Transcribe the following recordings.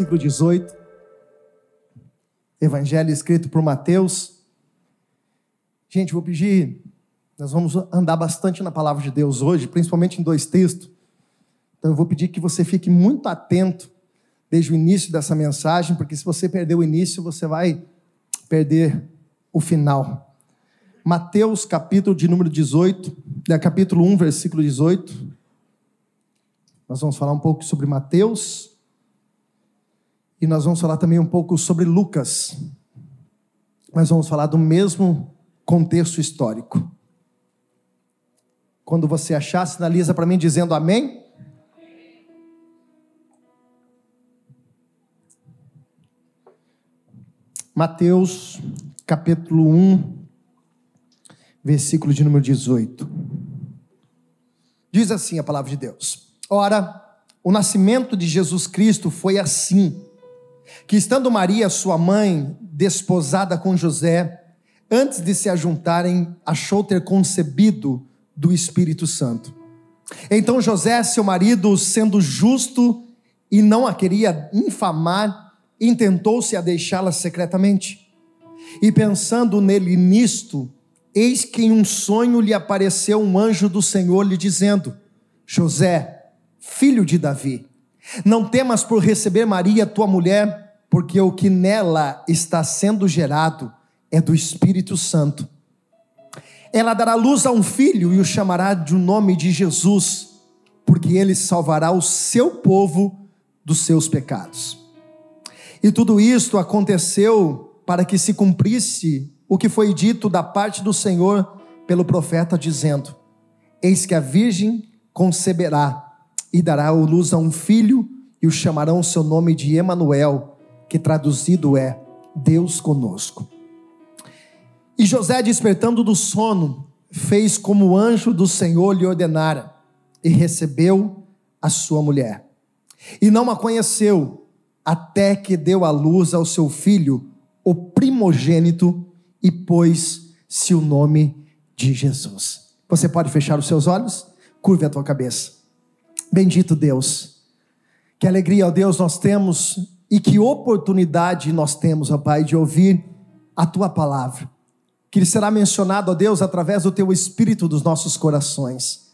Mateus capítulo 1, versículo 18. Evangelho escrito por Mateus. Gente, vou pedir, nós vamos andar bastante na palavra de Deus hoje, principalmente em dois textos. Então eu vou pedir que você fique muito atento desde o início dessa mensagem, porque se você perder o início, você vai perder o final. Mateus capítulo de número 18, é, capítulo 1, versículo 18. Nós vamos falar um pouco sobre Mateus e nós vamos falar também um pouco sobre Lucas. Mas vamos falar do mesmo contexto histórico. Quando você achar, sinaliza para mim dizendo amém. Mateus, capítulo 1, versículo de número 18. Diz assim a palavra de Deus: Ora, o nascimento de Jesus Cristo foi assim que estando Maria, sua mãe, desposada com José, antes de se ajuntarem, achou ter concebido do Espírito Santo. Então José, seu marido, sendo justo e não a queria infamar, intentou-se a deixá-la secretamente. E pensando nele nisto, eis que em um sonho lhe apareceu um anjo do Senhor lhe dizendo: José, filho de Davi, não temas por receber Maria, tua mulher, porque o que nela está sendo gerado é do Espírito Santo. Ela dará luz a um filho e o chamará de nome de Jesus, porque ele salvará o seu povo dos seus pecados. E tudo isto aconteceu para que se cumprisse o que foi dito da parte do Senhor pelo profeta, dizendo: Eis que a virgem conceberá e dará luz a um filho, e o chamarão seu nome de Emanuel que traduzido é Deus conosco. E José, despertando do sono, fez como o anjo do Senhor lhe ordenara, e recebeu a sua mulher. E não a conheceu, até que deu à luz ao seu filho, o primogênito, e pôs-se o nome de Jesus. Você pode fechar os seus olhos? Curve a tua cabeça. Bendito Deus. Que alegria, ó Deus, nós temos e que oportunidade nós temos, ó Pai, de ouvir a tua palavra. Que ele será mencionado, ó Deus, através do teu espírito dos nossos corações.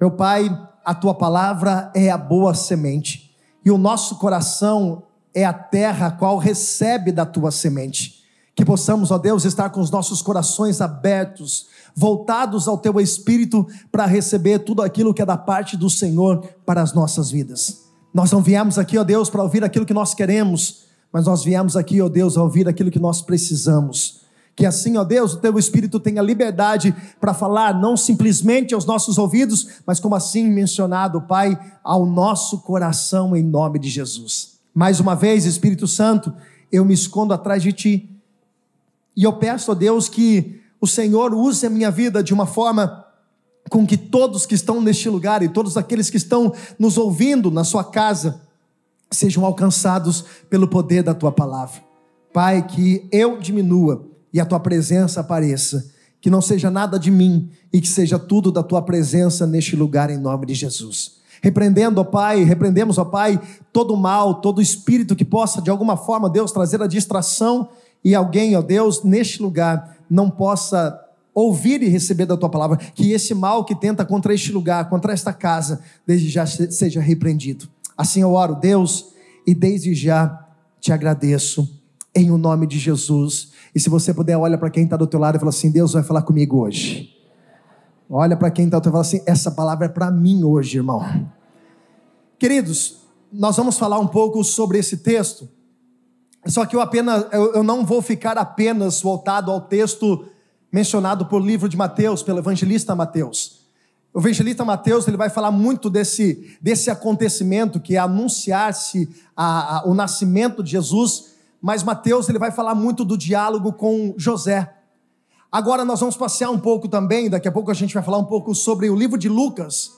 Meu Pai, a tua palavra é a boa semente, e o nosso coração é a terra a qual recebe da tua semente. Que possamos, ó Deus, estar com os nossos corações abertos, voltados ao teu espírito para receber tudo aquilo que é da parte do Senhor para as nossas vidas. Nós não viemos aqui, ó Deus, para ouvir aquilo que nós queremos, mas nós viemos aqui, ó Deus, a ouvir aquilo que nós precisamos. Que assim, ó Deus, o teu Espírito tenha liberdade para falar, não simplesmente aos nossos ouvidos, mas como assim mencionado, Pai, ao nosso coração, em nome de Jesus. Mais uma vez, Espírito Santo, eu me escondo atrás de Ti. E eu peço, ó Deus, que o Senhor use a minha vida de uma forma com que todos que estão neste lugar e todos aqueles que estão nos ouvindo na sua casa sejam alcançados pelo poder da tua palavra. Pai, que eu diminua e a tua presença apareça, que não seja nada de mim e que seja tudo da tua presença neste lugar em nome de Jesus. Repreendendo, ó Pai, repreendemos, ó Pai, todo mal, todo espírito que possa de alguma forma, Deus, trazer a distração e alguém, ó Deus, neste lugar não possa ouvir e receber da tua palavra, que esse mal que tenta contra este lugar, contra esta casa, desde já seja repreendido. Assim eu oro, Deus, e desde já te agradeço, em o nome de Jesus. E se você puder, olha para quem está do teu lado e fala assim: Deus vai falar comigo hoje. Olha para quem está do teu lado e fala assim: essa palavra é para mim hoje, irmão. Queridos, nós vamos falar um pouco sobre esse texto. Só que eu apenas eu, eu não vou ficar apenas voltado ao texto mencionado por livro de Mateus, pelo evangelista Mateus. O evangelista Mateus ele vai falar muito desse, desse acontecimento que é anunciar-se o nascimento de Jesus, mas Mateus ele vai falar muito do diálogo com José. Agora nós vamos passear um pouco também, daqui a pouco a gente vai falar um pouco sobre o livro de Lucas,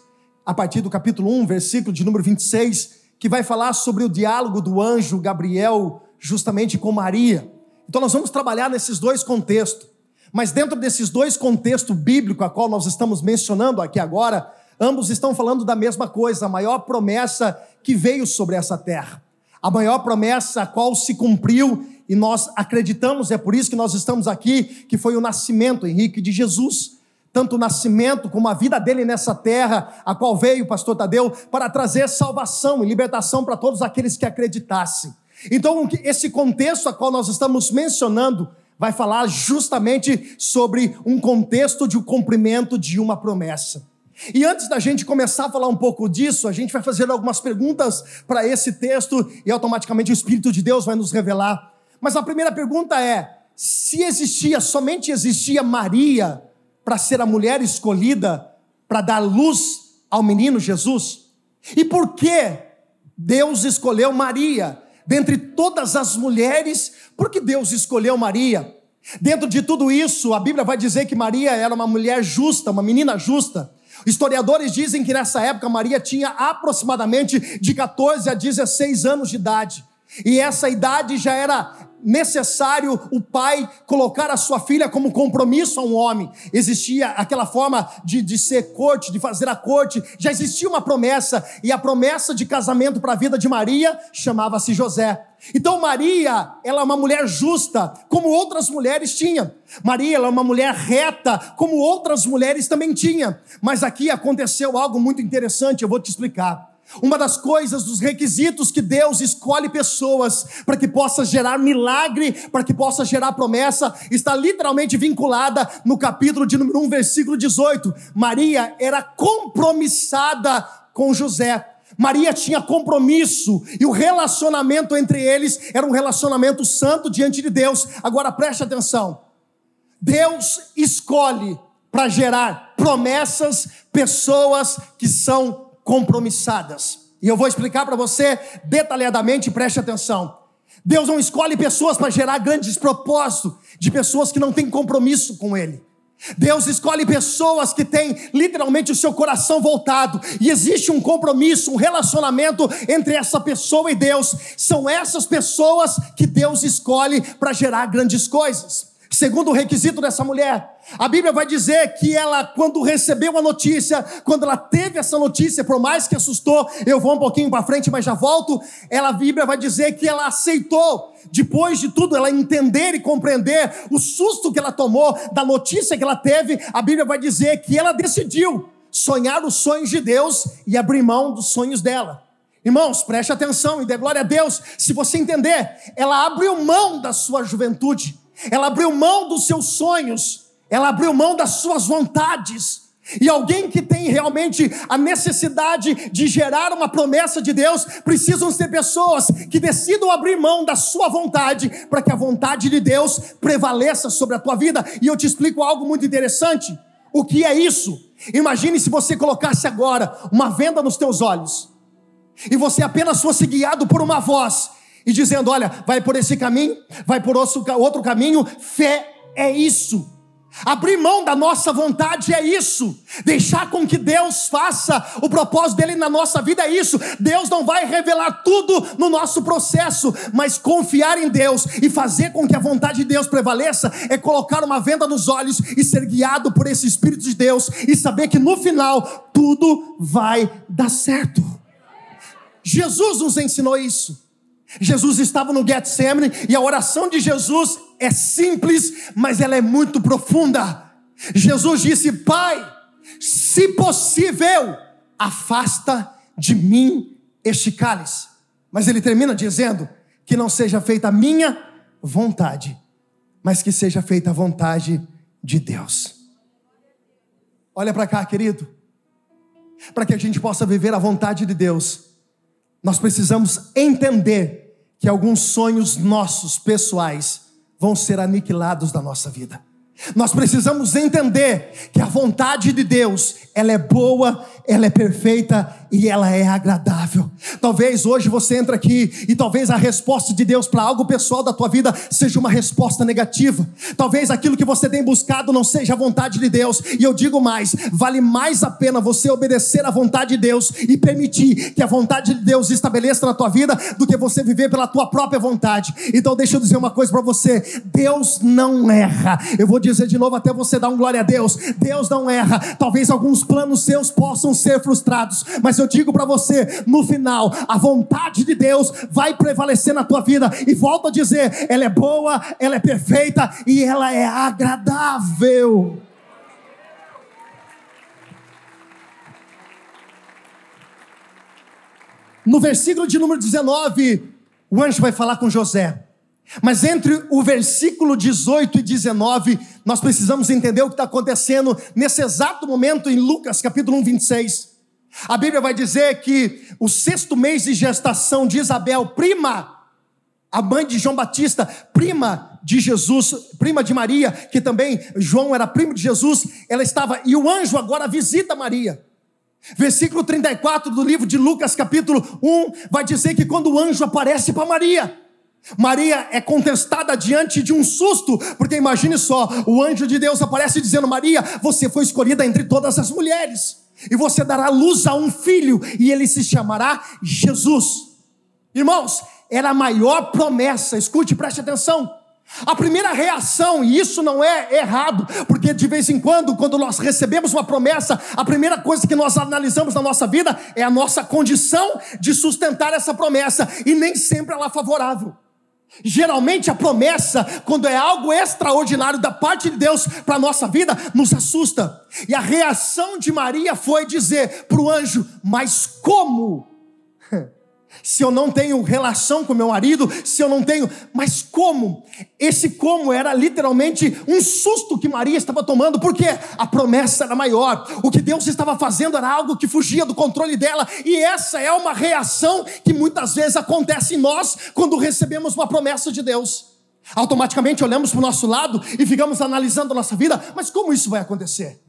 a partir do capítulo 1, versículo de número 26, que vai falar sobre o diálogo do anjo Gabriel justamente com Maria. Então nós vamos trabalhar nesses dois contextos. Mas dentro desses dois contextos bíblicos a qual nós estamos mencionando aqui agora, ambos estão falando da mesma coisa, a maior promessa que veio sobre essa terra. a maior promessa a qual se cumpriu e nós acreditamos, é por isso que nós estamos aqui, que foi o nascimento, Henrique, de Jesus. Tanto o nascimento como a vida dele nessa terra, a qual veio pastor Tadeu, para trazer salvação e libertação para todos aqueles que acreditassem. Então, esse contexto a qual nós estamos mencionando vai falar justamente sobre um contexto de um cumprimento de uma promessa. E antes da gente começar a falar um pouco disso, a gente vai fazer algumas perguntas para esse texto e automaticamente o Espírito de Deus vai nos revelar. Mas a primeira pergunta é: se existia, somente existia Maria para ser a mulher escolhida para dar luz ao menino Jesus? E por que Deus escolheu Maria? Dentre todas as mulheres, porque Deus escolheu Maria. Dentro de tudo isso, a Bíblia vai dizer que Maria era uma mulher justa, uma menina justa. Historiadores dizem que nessa época Maria tinha aproximadamente de 14 a 16 anos de idade. E essa idade já era necessário o pai colocar a sua filha como compromisso a um homem. Existia aquela forma de, de ser corte, de fazer a corte. Já existia uma promessa, e a promessa de casamento para a vida de Maria chamava-se José. Então Maria, ela é uma mulher justa, como outras mulheres tinham. Maria, ela é uma mulher reta, como outras mulheres também tinham. Mas aqui aconteceu algo muito interessante, eu vou te explicar. Uma das coisas, dos requisitos que Deus escolhe pessoas para que possa gerar milagre, para que possa gerar promessa, está literalmente vinculada no capítulo de número 1, versículo 18. Maria era compromissada com José. Maria tinha compromisso e o relacionamento entre eles era um relacionamento santo diante de Deus. Agora preste atenção. Deus escolhe para gerar promessas pessoas que são compromissadas. E eu vou explicar para você detalhadamente, preste atenção. Deus não escolhe pessoas para gerar grandes propósitos de pessoas que não têm compromisso com Ele. Deus escolhe pessoas que têm literalmente o seu coração voltado, e existe um compromisso, um relacionamento entre essa pessoa e Deus. São essas pessoas que Deus escolhe para gerar grandes coisas. Segundo o requisito dessa mulher, a Bíblia vai dizer que ela, quando recebeu a notícia, quando ela teve essa notícia, por mais que assustou, eu vou um pouquinho para frente, mas já volto. Ela, a Bíblia vai dizer que ela aceitou, depois de tudo, ela entender e compreender o susto que ela tomou da notícia que ela teve. A Bíblia vai dizer que ela decidiu sonhar os sonhos de Deus e abrir mão dos sonhos dela. Irmãos, preste atenção e dê glória a Deus. Se você entender, ela abriu mão da sua juventude ela abriu mão dos seus sonhos, ela abriu mão das suas vontades. E alguém que tem realmente a necessidade de gerar uma promessa de Deus, precisam ser pessoas que decidam abrir mão da sua vontade, para que a vontade de Deus prevaleça sobre a tua vida. E eu te explico algo muito interessante. O que é isso? Imagine se você colocasse agora uma venda nos teus olhos, e você apenas fosse guiado por uma voz e dizendo: olha, vai por esse caminho, vai por outro caminho. Fé é isso. Abrir mão da nossa vontade é isso. Deixar com que Deus faça o propósito dele na nossa vida é isso. Deus não vai revelar tudo no nosso processo, mas confiar em Deus e fazer com que a vontade de Deus prevaleça é colocar uma venda nos olhos e ser guiado por esse Espírito de Deus e saber que no final tudo vai dar certo. Jesus nos ensinou isso. Jesus estava no Getsemane e a oração de Jesus é simples, mas ela é muito profunda. Jesus disse: Pai, se possível, afasta de mim este cálice. Mas ele termina dizendo: Que não seja feita a minha vontade, mas que seja feita a vontade de Deus. Olha para cá, querido. Para que a gente possa viver a vontade de Deus, nós precisamos entender que alguns sonhos nossos pessoais vão ser aniquilados da nossa vida. Nós precisamos entender que a vontade de Deus, ela é boa, ela é perfeita e ela é agradável. Talvez hoje você entra aqui e talvez a resposta de Deus para algo pessoal da tua vida seja uma resposta negativa. Talvez aquilo que você tem buscado não seja a vontade de Deus. E eu digo mais, vale mais a pena você obedecer à vontade de Deus e permitir que a vontade de Deus estabeleça na tua vida do que você viver pela tua própria vontade. Então deixa eu dizer uma coisa para você, Deus não erra. Eu vou dizer de novo até você dar um glória a Deus. Deus não erra. Talvez alguns planos seus possam ser frustrados, mas eu digo para você, no final, a vontade de Deus vai prevalecer na tua vida. E volto a dizer, ela é boa, ela é perfeita e ela é agradável. No versículo de número 19, o anjo vai falar com José. Mas entre o versículo 18 e 19, nós precisamos entender o que está acontecendo nesse exato momento em Lucas capítulo 1, 26. A Bíblia vai dizer que o sexto mês de gestação de Isabel, prima, a mãe de João Batista, prima de Jesus, prima de Maria, que também João era primo de Jesus, ela estava, e o anjo agora visita Maria. Versículo 34 do livro de Lucas, capítulo 1, vai dizer que quando o anjo aparece para Maria, Maria é contestada diante de um susto, porque imagine só, o anjo de Deus aparece dizendo: Maria, você foi escolhida entre todas as mulheres, e você dará luz a um filho, e ele se chamará Jesus. Irmãos, era a maior promessa, escute, preste atenção. A primeira reação, e isso não é errado, porque de vez em quando, quando nós recebemos uma promessa, a primeira coisa que nós analisamos na nossa vida é a nossa condição de sustentar essa promessa, e nem sempre ela é favorável. Geralmente a promessa, quando é algo extraordinário da parte de Deus para a nossa vida, nos assusta. E a reação de Maria foi dizer para o anjo: Mas como? Se eu não tenho relação com meu marido, se eu não tenho. Mas como? Esse como era literalmente um susto que Maria estava tomando, porque a promessa era maior, o que Deus estava fazendo era algo que fugia do controle dela, e essa é uma reação que muitas vezes acontece em nós quando recebemos uma promessa de Deus. Automaticamente olhamos para o nosso lado e ficamos analisando a nossa vida, mas como isso vai acontecer?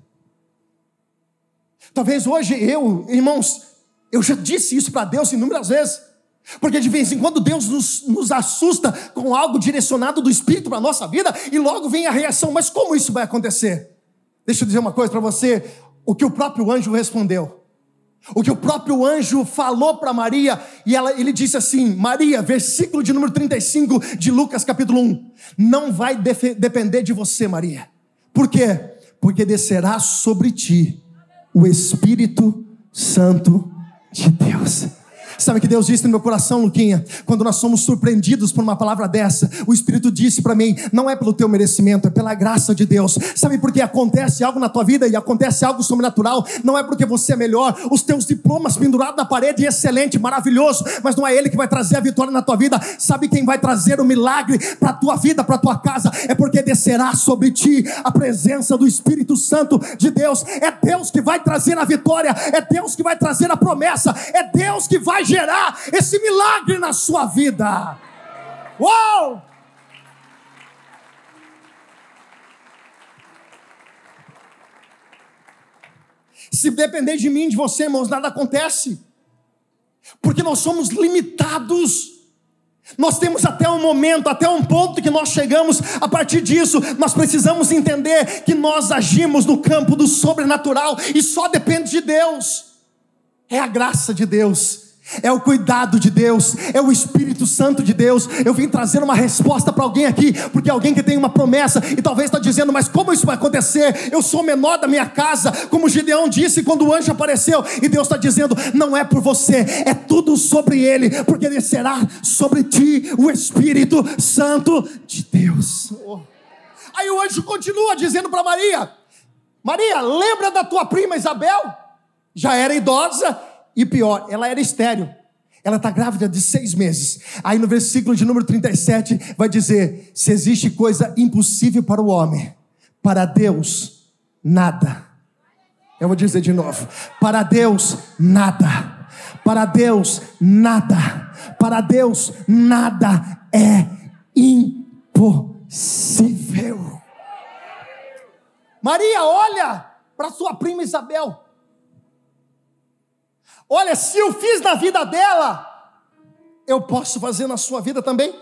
Talvez hoje eu, irmãos, eu já disse isso para Deus inúmeras vezes. Porque de vez em quando Deus nos, nos assusta com algo direcionado do Espírito para a nossa vida e logo vem a reação: mas como isso vai acontecer? Deixa eu dizer uma coisa para você: o que o próprio anjo respondeu. O que o próprio anjo falou para Maria, e ela, ele disse assim: Maria, versículo de número 35 de Lucas capítulo 1: Não vai depender de você, Maria. Por quê? Porque descerá sobre ti o Espírito Santo de Deus. Sabe que Deus disse no meu coração, Luquinha? Quando nós somos surpreendidos por uma palavra dessa, o Espírito disse para mim: não é pelo teu merecimento, é pela graça de Deus. Sabe por que acontece algo na tua vida e acontece algo sobrenatural? Não é porque você é melhor, os teus diplomas pendurados na parede, excelente, maravilhoso, mas não é Ele que vai trazer a vitória na tua vida. Sabe quem vai trazer o milagre para a tua vida, para a tua casa? É porque descerá sobre ti a presença do Espírito Santo de Deus. É Deus que vai trazer a vitória, é Deus que vai trazer a promessa, é Deus que vai gerar esse milagre na sua vida. Uou! Se depender de mim, de você, irmãos, nada acontece. Porque nós somos limitados. Nós temos até um momento, até um ponto que nós chegamos, a partir disso, nós precisamos entender que nós agimos no campo do sobrenatural e só depende de Deus. É a graça de Deus é o cuidado de Deus, é o Espírito Santo de Deus. Eu vim trazer uma resposta para alguém aqui, porque alguém que tem uma promessa e talvez está dizendo, mas como isso vai acontecer? Eu sou o menor da minha casa, como Gideão disse quando o anjo apareceu, e Deus está dizendo, não é por você, é tudo sobre ele, porque descerá sobre ti o Espírito Santo de Deus. Aí o anjo continua dizendo para Maria: Maria, lembra da tua prima Isabel? Já era idosa e pior, ela era estéreo. Ela está grávida de seis meses. Aí no versículo de número 37 vai dizer: se existe coisa impossível para o homem, para Deus, nada. Eu vou dizer de novo: para Deus, nada. Para Deus, nada. Para Deus, nada é impossível. Maria, olha para sua prima Isabel. Olha, se eu fiz na vida dela, eu posso fazer na sua vida também.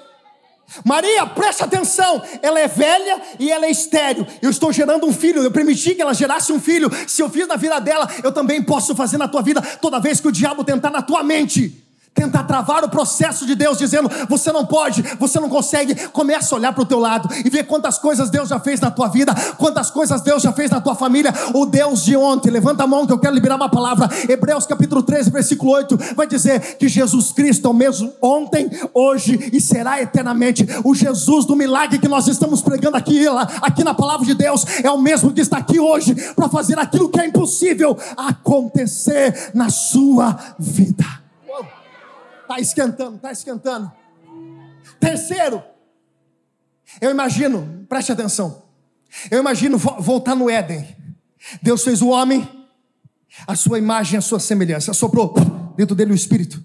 Maria, preste atenção, ela é velha e ela é estéreo. Eu estou gerando um filho, eu permiti que ela gerasse um filho. Se eu fiz na vida dela, eu também posso fazer na tua vida toda vez que o diabo tentar na tua mente tentar travar o processo de Deus, dizendo: você não pode, você não consegue. Começa a olhar para o teu lado e ver quantas coisas Deus já fez na tua vida, quantas coisas Deus já fez na tua família. O Deus de ontem, levanta a mão que eu quero liberar uma palavra. Hebreus capítulo 13, versículo 8, vai dizer que Jesus Cristo é o mesmo ontem, hoje e será eternamente. O Jesus do milagre que nós estamos pregando aqui, aqui na palavra de Deus, é o mesmo que está aqui hoje para fazer aquilo que é impossível acontecer na sua vida. Está esquentando, está esquentando. Terceiro, eu imagino, preste atenção. Eu imagino voltar no Éden. Deus fez o homem, a sua imagem, a sua semelhança, soprou dentro dele o espírito.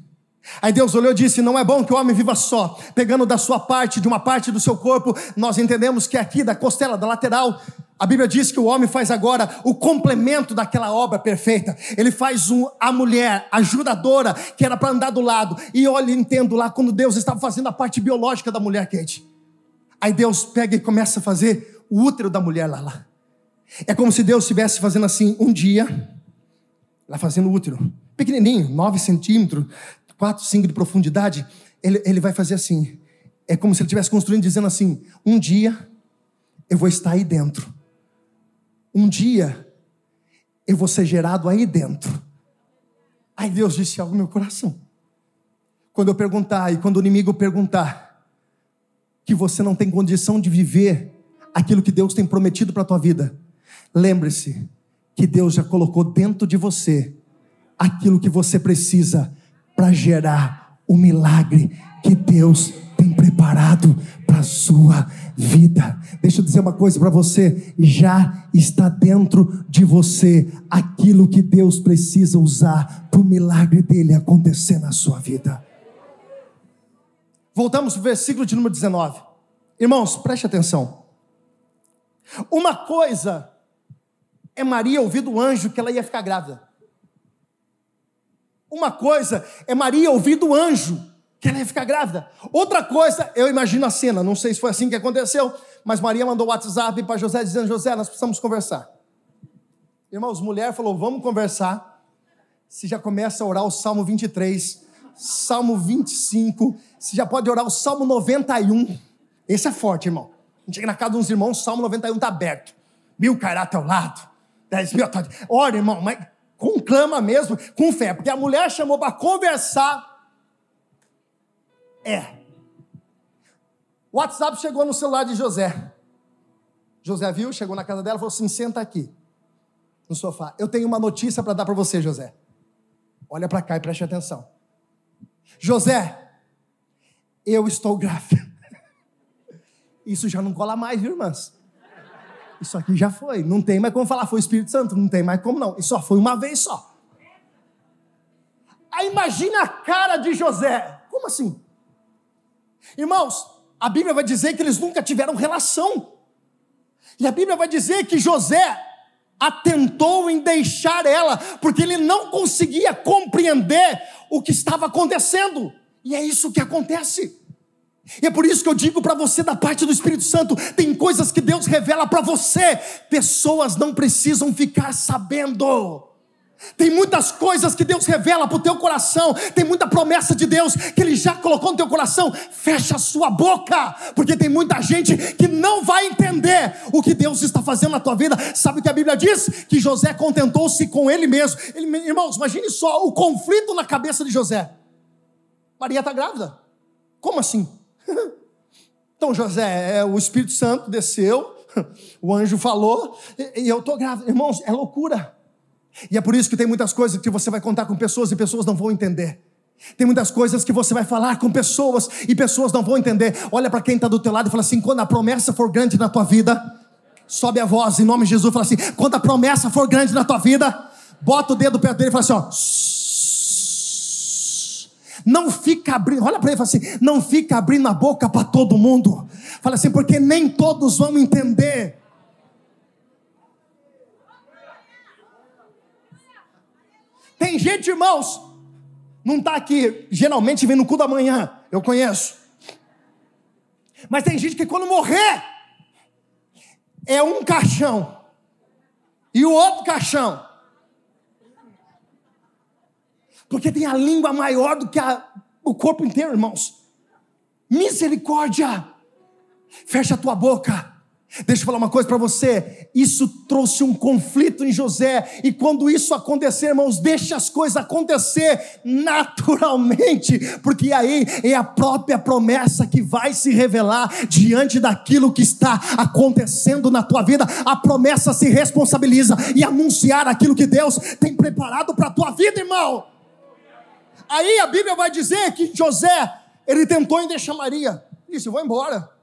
Aí Deus olhou e disse: Não é bom que o homem viva só, pegando da sua parte, de uma parte do seu corpo. Nós entendemos que aqui, da costela, da lateral, a Bíblia diz que o homem faz agora o complemento daquela obra perfeita. Ele faz um, a mulher ajudadora, que era para andar do lado. E olha, entendo lá quando Deus estava fazendo a parte biológica da mulher, Kate. Aí Deus pega e começa a fazer o útero da mulher lá. lá. É como se Deus estivesse fazendo assim, um dia, lá fazendo o útero, pequenininho, 9 centímetros, 4, 5 de profundidade. Ele, ele vai fazer assim. É como se ele estivesse construindo, dizendo assim: um dia eu vou estar aí dentro um dia eu vou ser gerado aí dentro. Aí Deus disse algo no meu coração. Quando eu perguntar e quando o inimigo perguntar que você não tem condição de viver aquilo que Deus tem prometido para a tua vida, lembre-se que Deus já colocou dentro de você aquilo que você precisa para gerar o milagre que Deus tem preparado para a sua vida. Deixa eu dizer uma coisa para você: já está dentro de você aquilo que Deus precisa usar para o milagre dele acontecer na sua vida. Voltamos para o versículo de número 19. Irmãos, preste atenção. Uma coisa é Maria ouvir do anjo que ela ia ficar grávida. Uma coisa é Maria ouvir do anjo que ela ia ficar grávida. Outra coisa, eu imagino a cena, não sei se foi assim que aconteceu, mas Maria mandou WhatsApp para José dizendo: José, nós precisamos conversar. Irmãos, mulher falou: vamos conversar. Se já começa a orar o Salmo 23, Salmo 25, se já pode orar o Salmo 91. Esse é forte, irmão. A gente chega na casa de uns irmãos, o Salmo 91 está aberto. Mil cairá ao teu lado, dez mil. Ora, irmão, mas conclama mesmo, com fé, porque a mulher chamou para conversar é. O WhatsApp chegou no celular de José. José viu, chegou na casa dela e falou assim: senta aqui, no sofá. Eu tenho uma notícia para dar para você, José. Olha para cá e preste atenção. José, eu estou grávida. Isso já não cola mais, viu, irmãs? Isso aqui já foi. Não tem mais como falar, foi o Espírito Santo. Não tem mais como não. Isso só foi uma vez só. Aí imagina a cara de José. Como assim? Irmãos, a Bíblia vai dizer que eles nunca tiveram relação. E a Bíblia vai dizer que José atentou em deixar ela, porque ele não conseguia compreender o que estava acontecendo. E é isso que acontece. E é por isso que eu digo para você, da parte do Espírito Santo, tem coisas que Deus revela para você, pessoas não precisam ficar sabendo. Tem muitas coisas que Deus revela para o teu coração, tem muita promessa de Deus que Ele já colocou no teu coração. Fecha a sua boca, porque tem muita gente que não vai entender o que Deus está fazendo na tua vida. Sabe o que a Bíblia diz? Que José contentou-se com ele mesmo. Ele, irmãos, imagine só o conflito na cabeça de José. Maria está grávida. Como assim? então, José, é, o Espírito Santo desceu, o anjo falou, e eu estou grávida. Irmãos, é loucura. E é por isso que tem muitas coisas que você vai contar com pessoas e pessoas não vão entender. Tem muitas coisas que você vai falar com pessoas e pessoas não vão entender. Olha para quem está do teu lado e fala assim: quando a promessa for grande na tua vida, sobe a voz em nome de Jesus fala assim: quando a promessa for grande na tua vida, bota o dedo perto dele e fala assim: ó. Não fica abrindo, olha para ele e fala assim: não fica abrindo a boca para todo mundo. Fala assim, porque nem todos vão entender. Tem gente, irmãos, não está aqui, geralmente vem no cu da manhã, eu conheço. Mas tem gente que quando morrer, é um caixão e o outro caixão. Porque tem a língua maior do que a o corpo inteiro, irmãos. Misericórdia! Fecha a tua boca. Deixa eu falar uma coisa para você. Isso trouxe um conflito em José, e quando isso acontecer, irmãos, deixa as coisas acontecer naturalmente, porque aí é a própria promessa que vai se revelar diante daquilo que está acontecendo na tua vida. A promessa se responsabiliza e anunciar aquilo que Deus tem preparado para a tua vida, irmão. Aí a Bíblia vai dizer que José, ele tentou em deixar Maria. Disse: vou embora.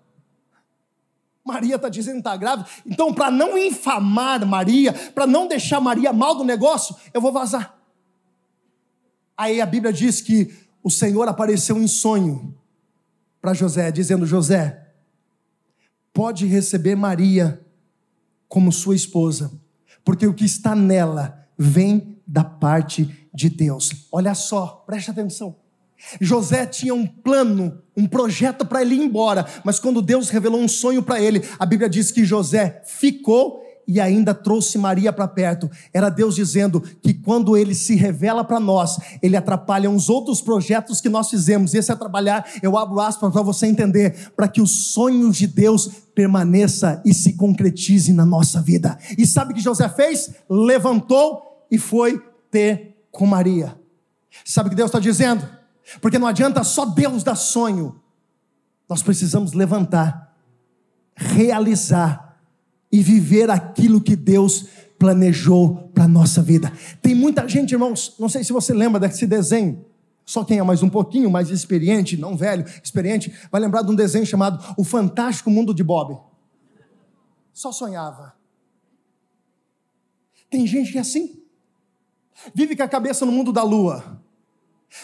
Maria está dizendo que está grávida. Então, para não infamar Maria, para não deixar Maria mal do negócio, eu vou vazar. Aí a Bíblia diz que o Senhor apareceu em sonho para José, dizendo: José, pode receber Maria como sua esposa, porque o que está nela vem da parte de Deus. Olha só, preste atenção. José tinha um plano, um projeto para ele ir embora, mas quando Deus revelou um sonho para ele, a Bíblia diz que José ficou e ainda trouxe Maria para perto. Era Deus dizendo que quando ele se revela para nós, ele atrapalha uns outros projetos que nós fizemos. Esse é trabalhar, eu abro aspas para você entender, para que os sonhos de Deus permaneça e se concretize na nossa vida. E sabe o que José fez? Levantou e foi ter com Maria. Sabe o que Deus está dizendo? Porque não adianta só Deus dar sonho. Nós precisamos levantar, realizar e viver aquilo que Deus planejou para nossa vida. Tem muita gente, irmãos, não sei se você lembra desse desenho. Só quem é mais um pouquinho mais experiente, não velho, experiente, vai lembrar de um desenho chamado O Fantástico Mundo de Bob. Só sonhava. Tem gente que é assim. Vive com a cabeça no mundo da lua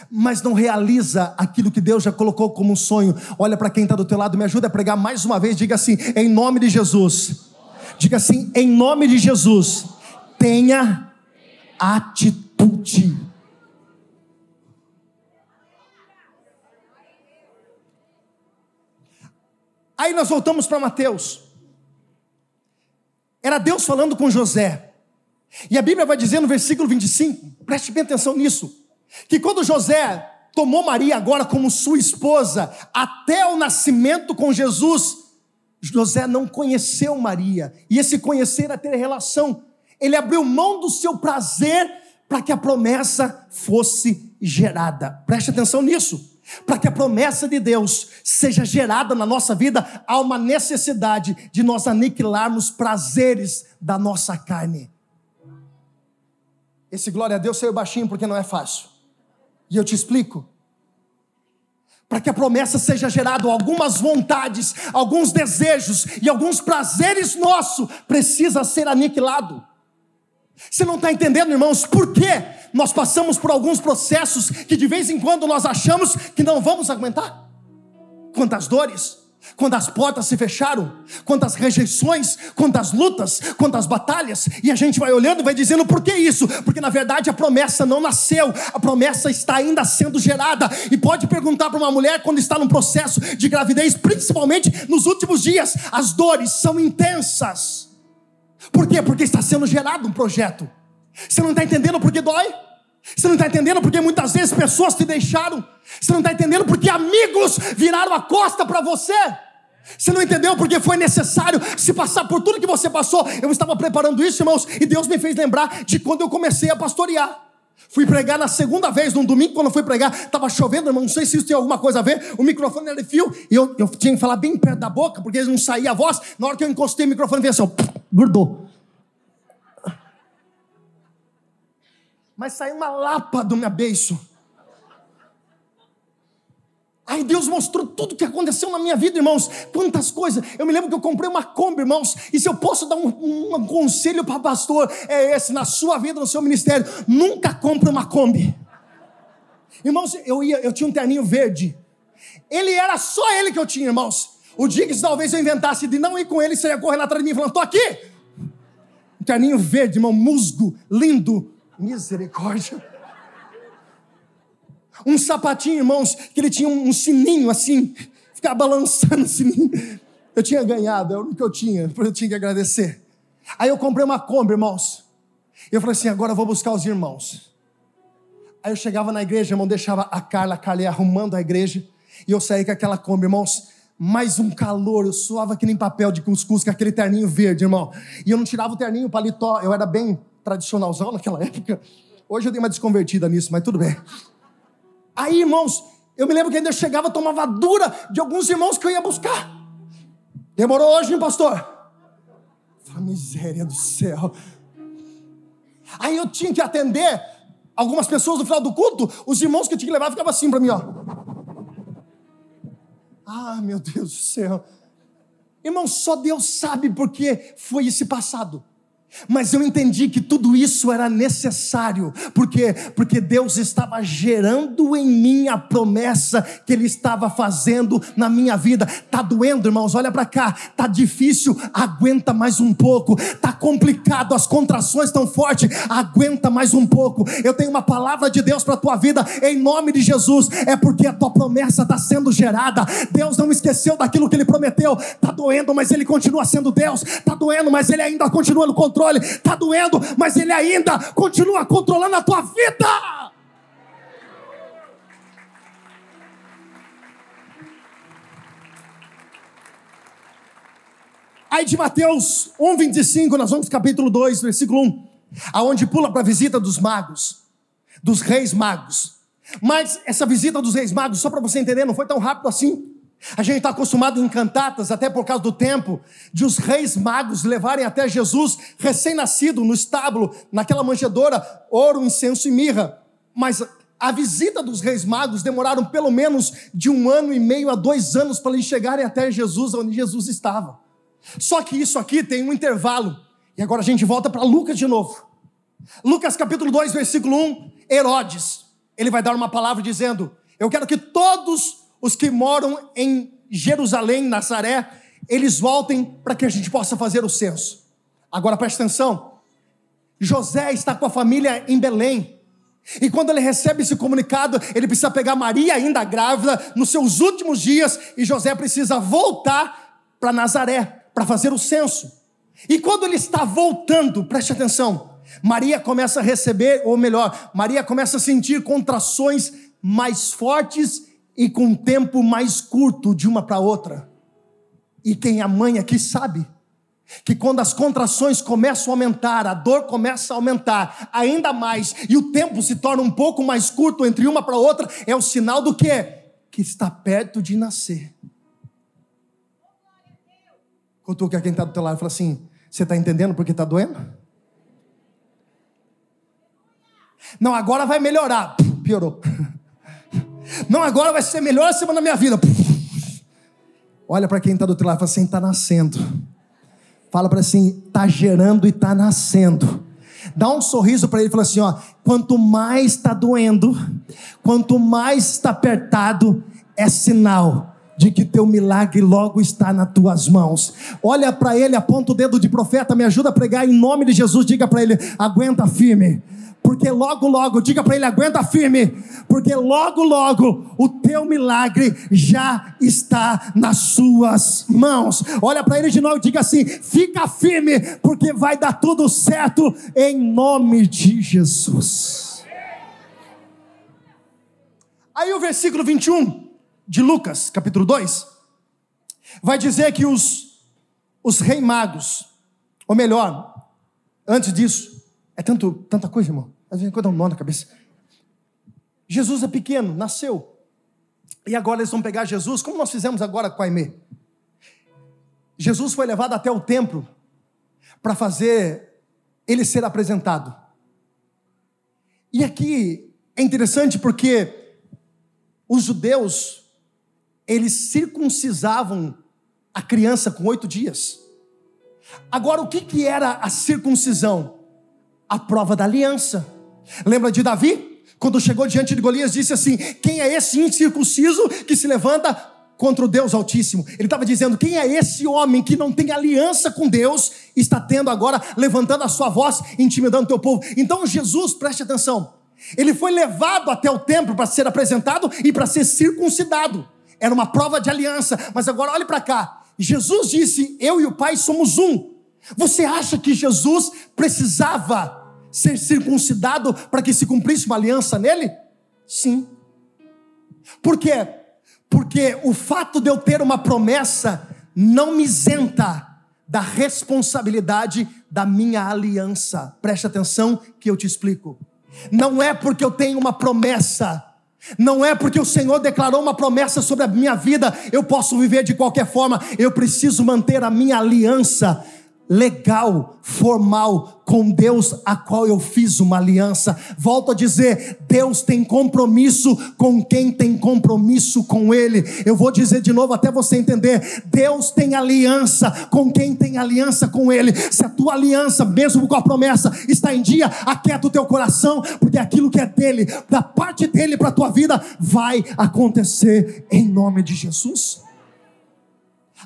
mas não realiza aquilo que Deus já colocou como um sonho. Olha para quem está do teu lado, me ajuda a pregar mais uma vez. Diga assim, em nome de Jesus. Diga assim, em nome de Jesus. Tenha atitude. Aí nós voltamos para Mateus. Era Deus falando com José. E a Bíblia vai dizer no versículo 25, preste bem atenção nisso que quando José tomou Maria agora como sua esposa, até o nascimento com Jesus, José não conheceu Maria, e esse conhecer era ter relação. Ele abriu mão do seu prazer para que a promessa fosse gerada. Preste atenção nisso. Para que a promessa de Deus seja gerada na nossa vida, há uma necessidade de nós aniquilarmos prazeres da nossa carne. Esse glória a Deus saiu baixinho porque não é fácil. E eu te explico. Para que a promessa seja gerada, algumas vontades, alguns desejos e alguns prazeres nossos precisa ser aniquilado. Você não está entendendo, irmãos, por que nós passamos por alguns processos que de vez em quando nós achamos que não vamos aguentar? Quantas dores, quantas portas se fecharam, quantas rejeições, quantas lutas, quantas batalhas, e a gente vai olhando vai dizendo por que isso? Porque na verdade a promessa não nasceu, a promessa está ainda sendo gerada. E pode perguntar para uma mulher quando está num processo de gravidez, principalmente nos últimos dias, as dores são intensas. Por quê? Porque está sendo gerado um projeto. Você não está entendendo por que dói? Você não está entendendo porque muitas vezes pessoas te deixaram. Você não está entendendo porque amigos viraram a costa para você. Você não entendeu porque foi necessário se passar por tudo que você passou. Eu estava preparando isso, irmãos, e Deus me fez lembrar de quando eu comecei a pastorear. Fui pregar na segunda vez, num domingo, quando eu fui pregar, estava chovendo, irmão, não sei se isso tem alguma coisa a ver. O microfone era de fio, e eu, eu tinha que falar bem perto da boca, porque não saía a voz. Na hora que eu encostei o microfone, veio assim, ó, grudou. Mas saiu uma lapa do meu beiço. Aí Deus mostrou tudo o que aconteceu na minha vida, irmãos. Quantas coisas. Eu me lembro que eu comprei uma Kombi, irmãos. E se eu posso dar um, um conselho para pastor, é esse: na sua vida, no seu ministério, nunca compre uma Kombi. Irmãos, eu, ia, eu tinha um terninho verde. Ele era só ele que eu tinha, irmãos. O dia que talvez eu inventasse de não ir com ele, você ia correndo atrás de mim falando: tô aqui. Um terninho verde, irmão, musgo, lindo. Misericórdia. Um sapatinho, irmãos, que ele tinha um sininho assim, ficava balançando o sininho. Eu tinha ganhado, é o único que eu tinha, eu tinha que agradecer. Aí eu comprei uma Kombi, irmãos. E eu falei assim: agora eu vou buscar os irmãos. Aí eu chegava na igreja, irmão, deixava a Carla, a Carla ia arrumando a igreja, e eu saía com aquela Kombi, irmãos, mais um calor, eu suava que nem papel de cuscuz com aquele terninho verde, irmão. E eu não tirava o terninho, o paletó, eu era bem tradicionalzão naquela época. Hoje eu dei uma desconvertida nisso, mas tudo bem. Aí, irmãos, eu me lembro que ainda chegava, tomava dura de alguns irmãos que eu ia buscar. Demorou hoje, hein, pastor? A miséria do céu. Aí eu tinha que atender algumas pessoas no final do culto, os irmãos que eu tinha que levar ficavam assim para mim, ó. Ah, meu Deus do céu. Irmão, só Deus sabe porque foi esse passado. Mas eu entendi que tudo isso era necessário, porque porque Deus estava gerando em mim a promessa que ele estava fazendo na minha vida. Tá doendo, irmãos? Olha para cá. Tá difícil, aguenta mais um pouco. Tá complicado, as contrações tão fortes, aguenta mais um pouco. Eu tenho uma palavra de Deus para tua vida em nome de Jesus. É porque a tua promessa está sendo gerada. Deus não esqueceu daquilo que ele prometeu. Tá doendo, mas ele continua sendo Deus. Tá doendo, mas ele ainda continua no controle controle, está doendo, mas Ele ainda continua controlando a tua vida. Aí de Mateus 1, 25, nós vamos capítulo 2, versículo 1, aonde pula para a visita dos magos, dos reis magos. Mas essa visita dos reis magos, só para você entender, não foi tão rápido assim. A gente está acostumado em cantatas, até por causa do tempo, de os reis magos levarem até Jesus, recém-nascido, no estábulo, naquela manjedoura, ouro, incenso e mirra. Mas a visita dos reis magos demoraram pelo menos de um ano e meio a dois anos para eles chegarem até Jesus, onde Jesus estava. Só que isso aqui tem um intervalo. E agora a gente volta para Lucas de novo. Lucas capítulo 2, versículo 1, Herodes, ele vai dar uma palavra dizendo: Eu quero que todos os que moram em Jerusalém, Nazaré, eles voltem para que a gente possa fazer o censo. Agora preste atenção. José está com a família em Belém. E quando ele recebe esse comunicado, ele precisa pegar Maria ainda grávida nos seus últimos dias e José precisa voltar para Nazaré para fazer o censo. E quando ele está voltando, preste atenção, Maria começa a receber, ou melhor, Maria começa a sentir contrações mais fortes e com um tempo mais curto de uma para outra. E quem é mãe aqui sabe que quando as contrações começam a aumentar, a dor começa a aumentar ainda mais e o tempo se torna um pouco mais curto entre uma para outra, é o sinal do que que está perto de nascer. Cutuca é quem está do teu lado e fala assim: Você está entendendo porque está doendo? Não, agora vai melhorar. Piorou. Não, agora vai ser a melhor semana da minha vida. Olha para quem está do outro lado e fala assim: está nascendo. Fala para assim: está gerando e está nascendo. Dá um sorriso para ele e fala assim: ó, quanto mais está doendo, quanto mais está apertado, é sinal de que teu milagre logo está nas tuas mãos. Olha para ele, aponta o dedo de profeta, me ajuda a pregar em nome de Jesus. Diga para ele: aguenta firme porque logo, logo, diga para ele: aguenta firme, porque logo, logo o teu milagre já está nas suas mãos. Olha para ele de novo e diga assim: fica firme, porque vai dar tudo certo em nome de Jesus. Aí o versículo 21 de Lucas, capítulo 2, vai dizer que os, os rei magos, ou melhor, antes disso, é tanto, tanta coisa, irmão. Às vezes dá um nó na cabeça. Jesus é pequeno, nasceu. E agora eles vão pegar Jesus, como nós fizemos agora com Aimee. Jesus foi levado até o templo para fazer ele ser apresentado. E aqui é interessante porque os judeus, eles circuncisavam a criança com oito dias. Agora, o que, que era a circuncisão? a prova da aliança. Lembra de Davi? Quando chegou diante de Golias, disse assim: Quem é esse incircunciso que se levanta contra o Deus Altíssimo? Ele estava dizendo: Quem é esse homem que não tem aliança com Deus, está tendo agora, levantando a sua voz, intimidando o teu povo? Então, Jesus, preste atenção, ele foi levado até o templo para ser apresentado e para ser circuncidado. Era uma prova de aliança, mas agora olhe para cá. Jesus disse: Eu e o Pai somos um. Você acha que Jesus precisava ser circuncidado para que se cumprisse uma aliança nele? Sim. Por quê? Porque o fato de eu ter uma promessa não me isenta da responsabilidade da minha aliança. Preste atenção que eu te explico. Não é porque eu tenho uma promessa, não é porque o Senhor declarou uma promessa sobre a minha vida, eu posso viver de qualquer forma, eu preciso manter a minha aliança legal, formal com Deus, a qual eu fiz uma aliança. Volto a dizer, Deus tem compromisso com quem tem compromisso com Ele. Eu vou dizer de novo até você entender: Deus tem aliança com quem tem aliança com Ele. Se a tua aliança, mesmo com a promessa, está em dia, aquieta o teu coração, porque aquilo que é dele, da parte dele para a tua vida, vai acontecer em nome de Jesus.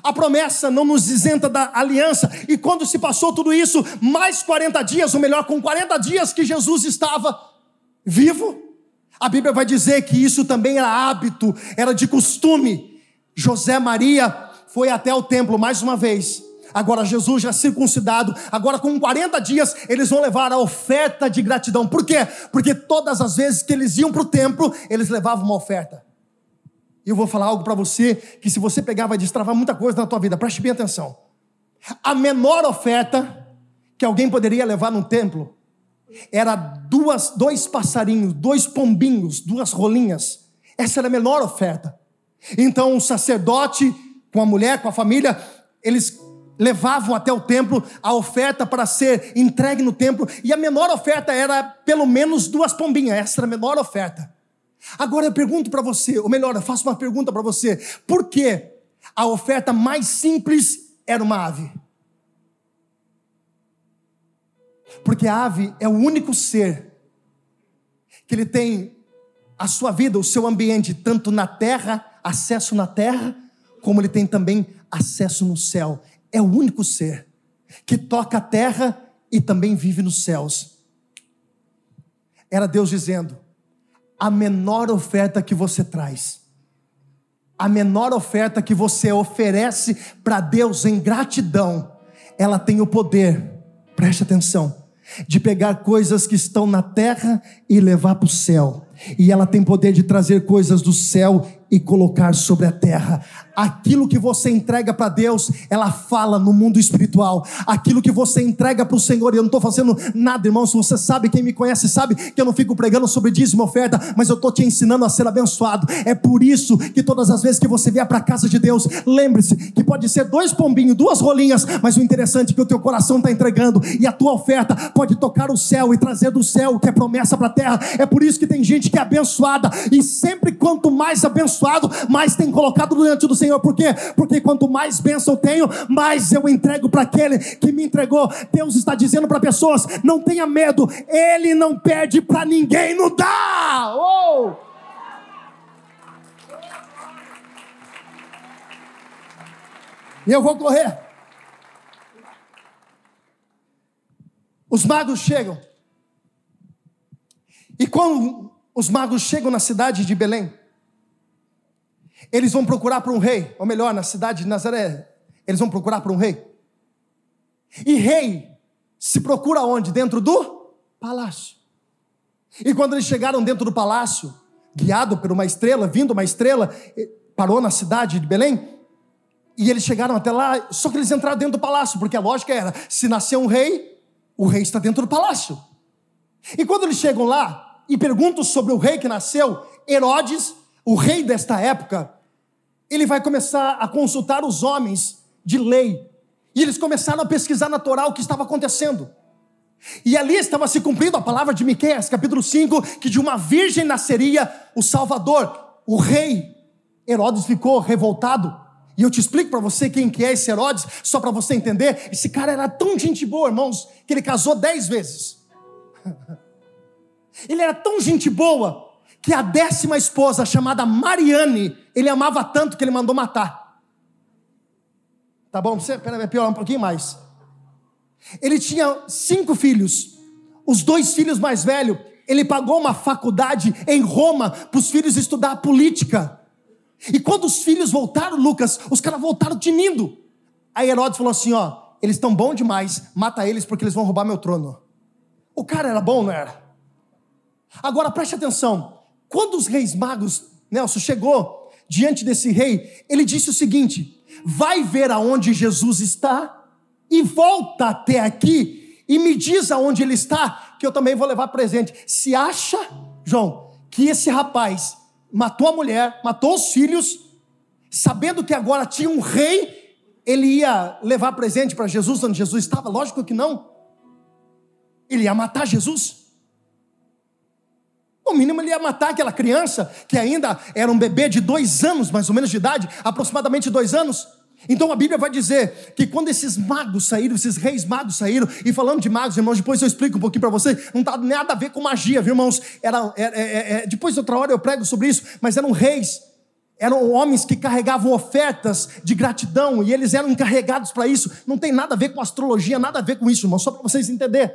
A promessa não nos isenta da aliança. E quando se passou tudo isso, mais 40 dias, ou melhor, com 40 dias que Jesus estava vivo, a Bíblia vai dizer que isso também era hábito, era de costume. José Maria foi até o templo mais uma vez. Agora Jesus já circuncidado, agora com 40 dias eles vão levar a oferta de gratidão. Por quê? Porque todas as vezes que eles iam para o templo, eles levavam uma oferta. Eu vou falar algo para você que se você pegar vai destravar muita coisa na tua vida. Preste bem atenção. A menor oferta que alguém poderia levar num templo era duas, dois passarinhos, dois pombinhos, duas rolinhas. Essa era a menor oferta. Então o sacerdote com a mulher, com a família, eles levavam até o templo a oferta para ser entregue no templo, e a menor oferta era pelo menos duas pombinhas, essa era a menor oferta. Agora eu pergunto para você, ou melhor, eu faço uma pergunta para você: por que a oferta mais simples era uma ave? Porque a ave é o único ser que ele tem a sua vida, o seu ambiente, tanto na terra, acesso na terra, como ele tem também acesso no céu. É o único ser que toca a terra e também vive nos céus. Era Deus dizendo: a menor oferta que você traz, a menor oferta que você oferece para Deus em gratidão, ela tem o poder, preste atenção, de pegar coisas que estão na terra e levar para o céu. E ela tem poder de trazer coisas do céu e colocar sobre a terra. Aquilo que você entrega para Deus, ela fala no mundo espiritual. Aquilo que você entrega para o Senhor, eu não estou fazendo nada, irmãos. Você sabe, quem me conhece sabe que eu não fico pregando sobre dízimo oferta, mas eu estou te ensinando a ser abençoado. É por isso que todas as vezes que você vier para a casa de Deus, lembre-se que pode ser dois pombinhos, duas rolinhas, mas o interessante é que o teu coração está entregando e a tua oferta pode tocar o céu e trazer do céu o que é promessa para a terra. É por isso que tem gente que é abençoada e sempre quanto mais abençoado, mais tem colocado diante do Senhor Senhor. Por quê? Porque quanto mais bênção eu tenho, mais eu entrego para aquele que me entregou. Deus está dizendo para pessoas: não tenha medo, Ele não perde para ninguém, não dá. Oh! E eu vou correr. Os magos chegam. E quando os magos chegam na cidade de Belém, eles vão procurar para um rei, ou melhor, na cidade de Nazaré, eles vão procurar para um rei. E rei se procura onde? Dentro do palácio. E quando eles chegaram dentro do palácio, guiado por uma estrela, vindo uma estrela, parou na cidade de Belém, e eles chegaram até lá, só que eles entraram dentro do palácio, porque a lógica era: se nascer um rei, o rei está dentro do palácio. E quando eles chegam lá e perguntam sobre o rei que nasceu, Herodes o rei desta época, ele vai começar a consultar os homens de lei. E eles começaram a pesquisar na Torá o que estava acontecendo. E ali estava se cumprindo a palavra de Miqueias, capítulo 5, que de uma virgem nasceria o Salvador. O rei Herodes ficou revoltado. E eu te explico para você quem que é esse Herodes, só para você entender. Esse cara era tão gente boa, irmãos, que ele casou dez vezes. Ele era tão gente boa que a décima esposa, chamada Mariane, ele amava tanto que ele mandou matar. Tá bom? Você, pera, piorar um pouquinho mais. Ele tinha cinco filhos. Os dois filhos mais velhos, ele pagou uma faculdade em Roma para os filhos estudar política. E quando os filhos voltaram, Lucas, os caras voltaram tinindo. Aí Herodes falou assim: ó, eles estão bons demais, mata eles porque eles vão roubar meu trono. O cara era bom, não era? Agora preste atenção: quando os reis magos, Nelson, chegou diante desse rei, ele disse o seguinte: vai ver aonde Jesus está e volta até aqui e me diz aonde ele está, que eu também vou levar presente. Se acha, João, que esse rapaz matou a mulher, matou os filhos, sabendo que agora tinha um rei, ele ia levar presente para Jesus onde Jesus estava? Lógico que não. Ele ia matar Jesus. No mínimo, ele ia matar aquela criança que ainda era um bebê de dois anos, mais ou menos de idade, aproximadamente dois anos. Então a Bíblia vai dizer que quando esses magos saíram, esses reis magos saíram, e falando de magos, irmãos, depois eu explico um pouquinho para você, não está nada a ver com magia, viu, irmãos? Era, é, é, é, depois, outra hora, eu prego sobre isso, mas eram reis, eram homens que carregavam ofertas de gratidão, e eles eram encarregados para isso. Não tem nada a ver com astrologia, nada a ver com isso, irmãos, só para vocês entenderem.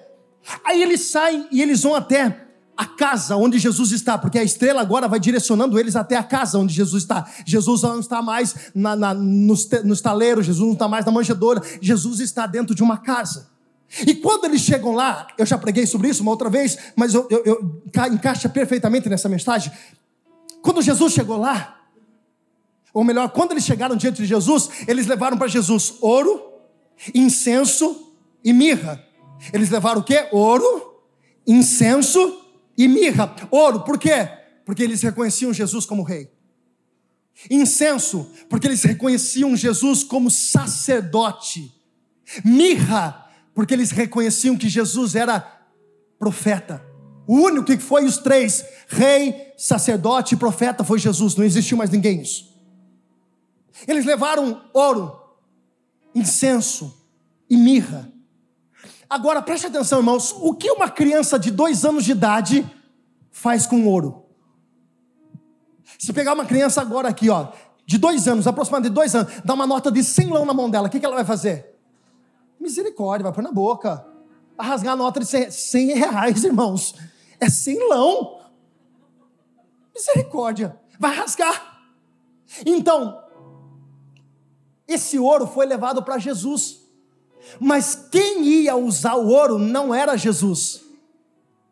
Aí eles saem e eles vão até a casa onde Jesus está, porque a estrela agora vai direcionando eles até a casa onde Jesus está. Jesus não está mais na, na, nos, nos Jesus não está mais na manjedoura, Jesus está dentro de uma casa. E quando eles chegam lá, eu já preguei sobre isso uma outra vez, mas eu, eu, eu encaixa perfeitamente nessa mensagem. Quando Jesus chegou lá, ou melhor, quando eles chegaram diante de Jesus, eles levaram para Jesus ouro, incenso e mirra. Eles levaram o quê? Ouro, incenso e mirra, ouro, por quê? Porque eles reconheciam Jesus como rei. Incenso, porque eles reconheciam Jesus como sacerdote. Mirra, porque eles reconheciam que Jesus era profeta. O único que foi os três, rei, sacerdote e profeta, foi Jesus, não existiu mais ninguém isso. Eles levaram ouro, incenso e mirra. Agora preste atenção, irmãos: o que uma criança de dois anos de idade faz com ouro? Se pegar uma criança agora aqui, ó, de dois anos, aproximadamente dois anos, dá uma nota de 100 lão na mão dela, o que, que ela vai fazer? Misericórdia, vai pôr na boca. Vai rasgar a nota de 100, 100 reais, irmãos. É 100 lão. Misericórdia, vai rasgar. Então, esse ouro foi levado para Jesus. Mas quem ia usar o ouro não era Jesus,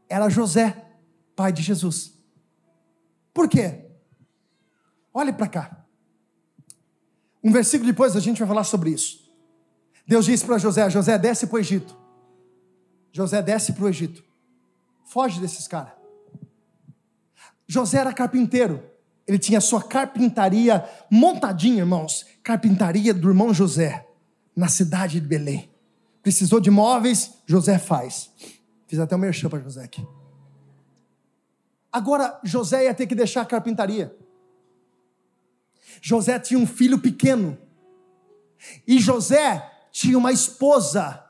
era José, pai de Jesus. Por quê? Olhe para cá. Um versículo depois a gente vai falar sobre isso. Deus disse para José: José, desce para o Egito. José desce para o Egito. Foge desses caras. José era carpinteiro. Ele tinha sua carpintaria montadinha, irmãos. Carpintaria do irmão José na cidade de Belém. Precisou de móveis, José faz. Fiz até um merchan para José aqui. Agora, José ia ter que deixar a carpintaria. José tinha um filho pequeno. E José tinha uma esposa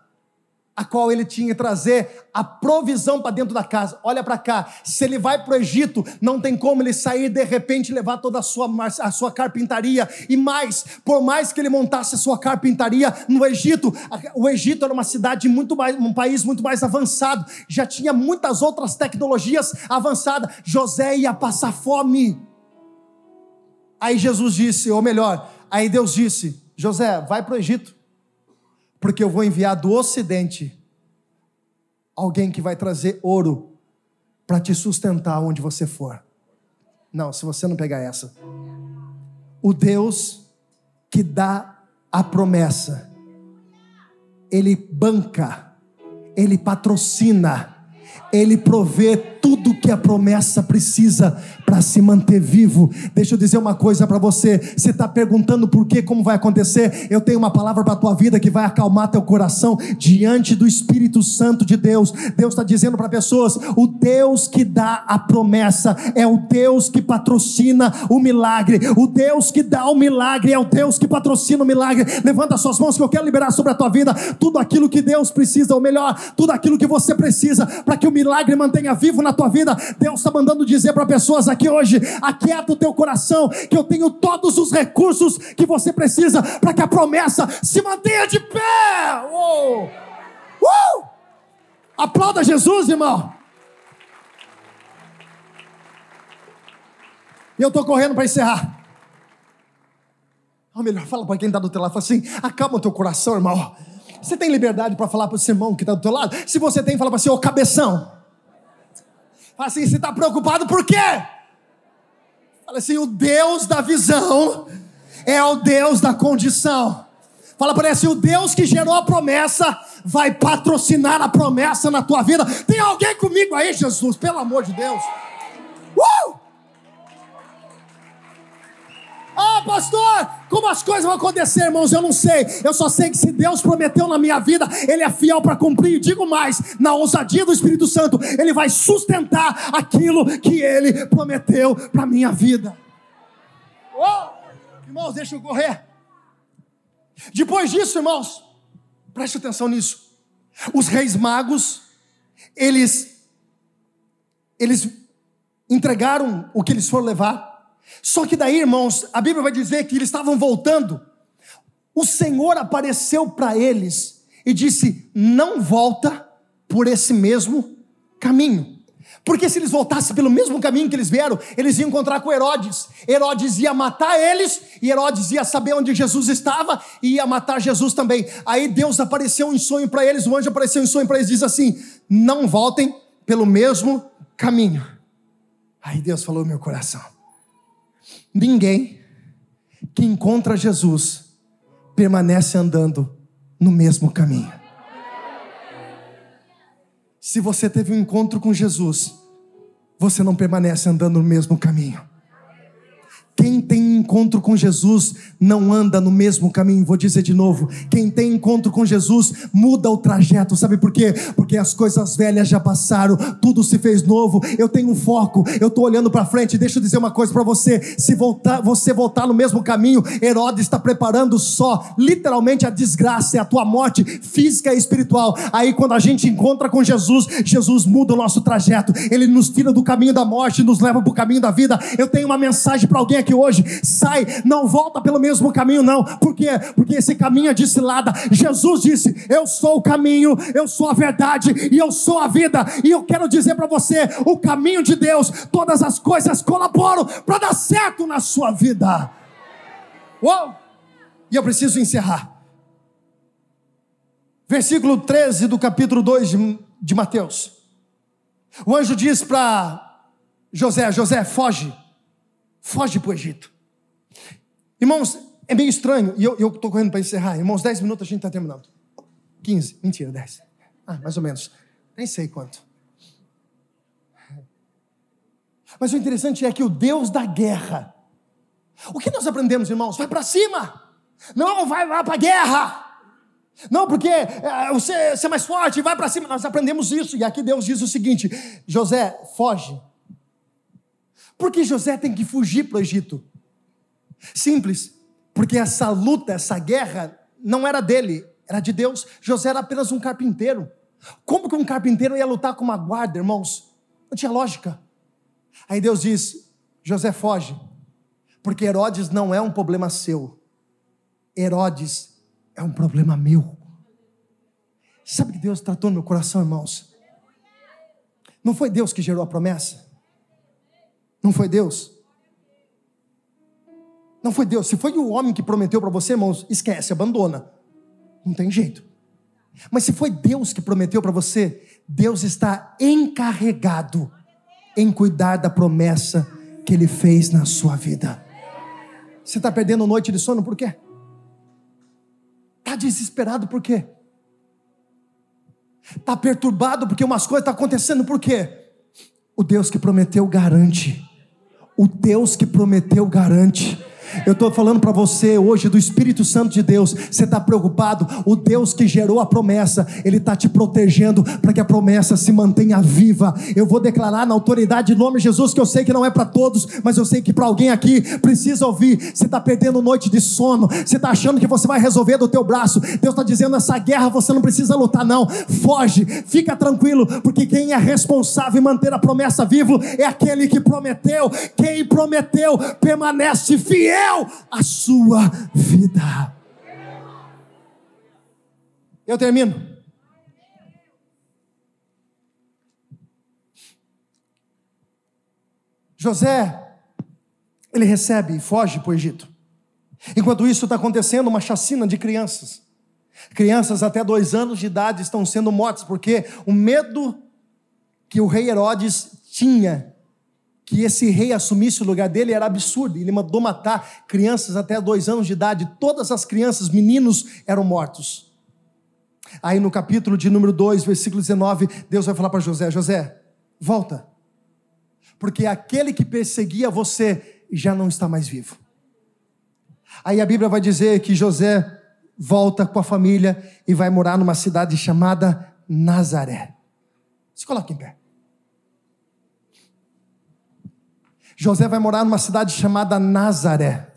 a qual ele tinha que trazer a provisão para dentro da casa. Olha para cá, se ele vai para o Egito, não tem como ele sair de repente levar toda a sua, a sua carpintaria. E mais, por mais que ele montasse a sua carpintaria no Egito, o Egito era uma cidade muito mais, um país muito mais avançado, já tinha muitas outras tecnologias avançadas. José ia passar fome. Aí Jesus disse, ou melhor, aí Deus disse: José, vai para o Egito porque eu vou enviar do ocidente alguém que vai trazer ouro para te sustentar onde você for. Não, se você não pegar essa. O Deus que dá a promessa, ele banca, ele patrocina, ele provê tudo que a promessa precisa para se manter vivo. Deixa eu dizer uma coisa para você. Você está perguntando por que, como vai acontecer? Eu tenho uma palavra para a tua vida que vai acalmar teu coração diante do Espírito Santo de Deus. Deus está dizendo para pessoas: o Deus que dá a promessa é o Deus que patrocina o milagre. O Deus que dá o milagre é o Deus que patrocina o milagre. Levanta suas mãos que eu quero liberar sobre a tua vida tudo aquilo que Deus precisa, ou melhor, tudo aquilo que você precisa para que o milagre mantenha vivo na tua vida. Deus está mandando dizer para pessoas aqui hoje, aquieta o teu coração, que eu tenho todos os recursos que você precisa para que a promessa se mantenha de pé. Uh! Uh! Aplauda Jesus, irmão. E eu estou correndo para encerrar. Ou melhor, fala para quem está do teu lado, fala assim: acalma o teu coração, irmão. Você tem liberdade para falar para o seu irmão que está do teu lado? Se você tem, fala para você, ô cabeção. Fala assim, você está preocupado por quê? Fala assim, o Deus da visão é o Deus da condição. Fala para ele assim, o Deus que gerou a promessa vai patrocinar a promessa na tua vida. Tem alguém comigo aí, Jesus? Pelo amor de Deus. Ah, pastor, como as coisas vão acontecer, irmãos? Eu não sei. Eu só sei que se Deus prometeu na minha vida, Ele é fiel para cumprir. Digo mais, na ousadia do Espírito Santo, Ele vai sustentar aquilo que Ele prometeu para minha vida. Oh! Irmãos, deixa eu correr. Depois disso, irmãos, preste atenção nisso. Os reis magos, eles, eles entregaram o que eles foram levar. Só que daí, irmãos, a Bíblia vai dizer que eles estavam voltando. O Senhor apareceu para eles e disse: Não volta por esse mesmo caminho. Porque se eles voltassem pelo mesmo caminho que eles vieram, eles iam encontrar com Herodes. Herodes ia matar eles, e Herodes ia saber onde Jesus estava e ia matar Jesus também. Aí Deus apareceu em sonho para eles, o anjo apareceu em sonho para eles, diz assim: Não voltem pelo mesmo caminho. Aí Deus falou no meu coração: Ninguém que encontra Jesus permanece andando no mesmo caminho. Se você teve um encontro com Jesus, você não permanece andando no mesmo caminho. Quem tem encontro com Jesus não anda no mesmo caminho. Vou dizer de novo: quem tem encontro com Jesus muda o trajeto. Sabe por quê? Porque as coisas velhas já passaram, tudo se fez novo. Eu tenho um foco, eu estou olhando para frente. Deixa eu dizer uma coisa para você: se voltar, você voltar no mesmo caminho, Herodes está preparando só, literalmente, a desgraça, a tua morte física e espiritual. Aí, quando a gente encontra com Jesus, Jesus muda o nosso trajeto. Ele nos tira do caminho da morte, nos leva para o caminho da vida. Eu tenho uma mensagem para alguém aqui hoje: sai, não volta pelo mesmo caminho, não. Por quê? Porque esse caminho é cilada. Jesus disse: Eu sou o caminho, eu sou a verdade e eu sou a vida. E eu quero dizer para você: o caminho de Deus, todas as coisas colaboram para dar certo na sua vida. Uou! E eu preciso encerrar. Versículo 13 do capítulo 2 de, de Mateus. O anjo diz para José: José, foge foge para o Egito. Irmãos, é meio estranho, e eu estou correndo para encerrar. Irmãos, 10 minutos a gente está terminando. 15, mentira, 10. Ah, mais ou menos. Nem sei quanto. Mas o interessante é que o Deus da guerra. O que nós aprendemos, irmãos? Vai para cima. Não, vai lá para a guerra. Não, porque é, você, você é mais forte, vai para cima. Nós aprendemos isso. E aqui Deus diz o seguinte: José, foge. Por que José tem que fugir para o Egito? Simples, porque essa luta, essa guerra, não era dele, era de Deus. José era apenas um carpinteiro. Como que um carpinteiro ia lutar com uma guarda, irmãos? Não tinha lógica. Aí Deus diz: José foge, porque Herodes não é um problema seu, Herodes é um problema meu. Sabe que Deus tratou no meu coração, irmãos? Não foi Deus que gerou a promessa? Não foi Deus? Não foi Deus. Se foi o homem que prometeu para você, irmãos, esquece, abandona. Não tem jeito. Mas se foi Deus que prometeu para você, Deus está encarregado em cuidar da promessa que Ele fez na sua vida. Você está perdendo noite de sono por quê? Está desesperado por quê? Está perturbado porque umas coisas estão tá acontecendo por quê? O Deus que prometeu garante. O Deus que prometeu garante. Eu estou falando para você hoje do Espírito Santo de Deus. Você está preocupado? O Deus que gerou a promessa, Ele está te protegendo para que a promessa se mantenha viva. Eu vou declarar na autoridade de nome de Jesus que eu sei que não é para todos, mas eu sei que para alguém aqui precisa ouvir. Você está perdendo noite de sono. Você está achando que você vai resolver do teu braço. Deus está dizendo essa guerra você não precisa lutar não. Foge, fica tranquilo, porque quem é responsável em manter a promessa viva é aquele que prometeu. Quem prometeu permanece fiel fiel à sua vida. Eu termino. José, ele recebe e foge para o Egito. Enquanto isso está acontecendo, uma chacina de crianças. Crianças até dois anos de idade estão sendo mortas, porque o medo que o rei Herodes tinha que esse rei assumisse o lugar dele era absurdo. Ele mandou matar crianças até dois anos de idade. Todas as crianças, meninos, eram mortos. Aí no capítulo de número 2, versículo 19, Deus vai falar para José: José, volta, porque aquele que perseguia você já não está mais vivo. Aí a Bíblia vai dizer que José volta com a família e vai morar numa cidade chamada Nazaré. Se coloque em pé. José vai morar numa cidade chamada Nazaré.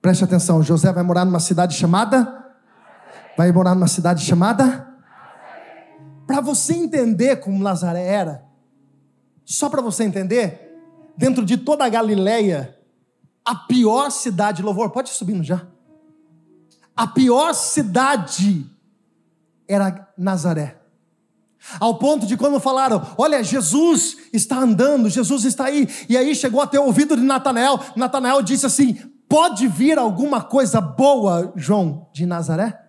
Preste atenção, José vai morar numa cidade chamada? Vai morar numa cidade chamada? Para você entender como Nazaré era, só para você entender, dentro de toda a Galileia, a pior cidade, louvor, pode ir subindo já. A pior cidade era Nazaré. Ao ponto de quando falaram, olha, Jesus está andando, Jesus está aí, e aí chegou até o ouvido de Natanael, Natanael disse assim: pode vir alguma coisa boa, João, de Nazaré?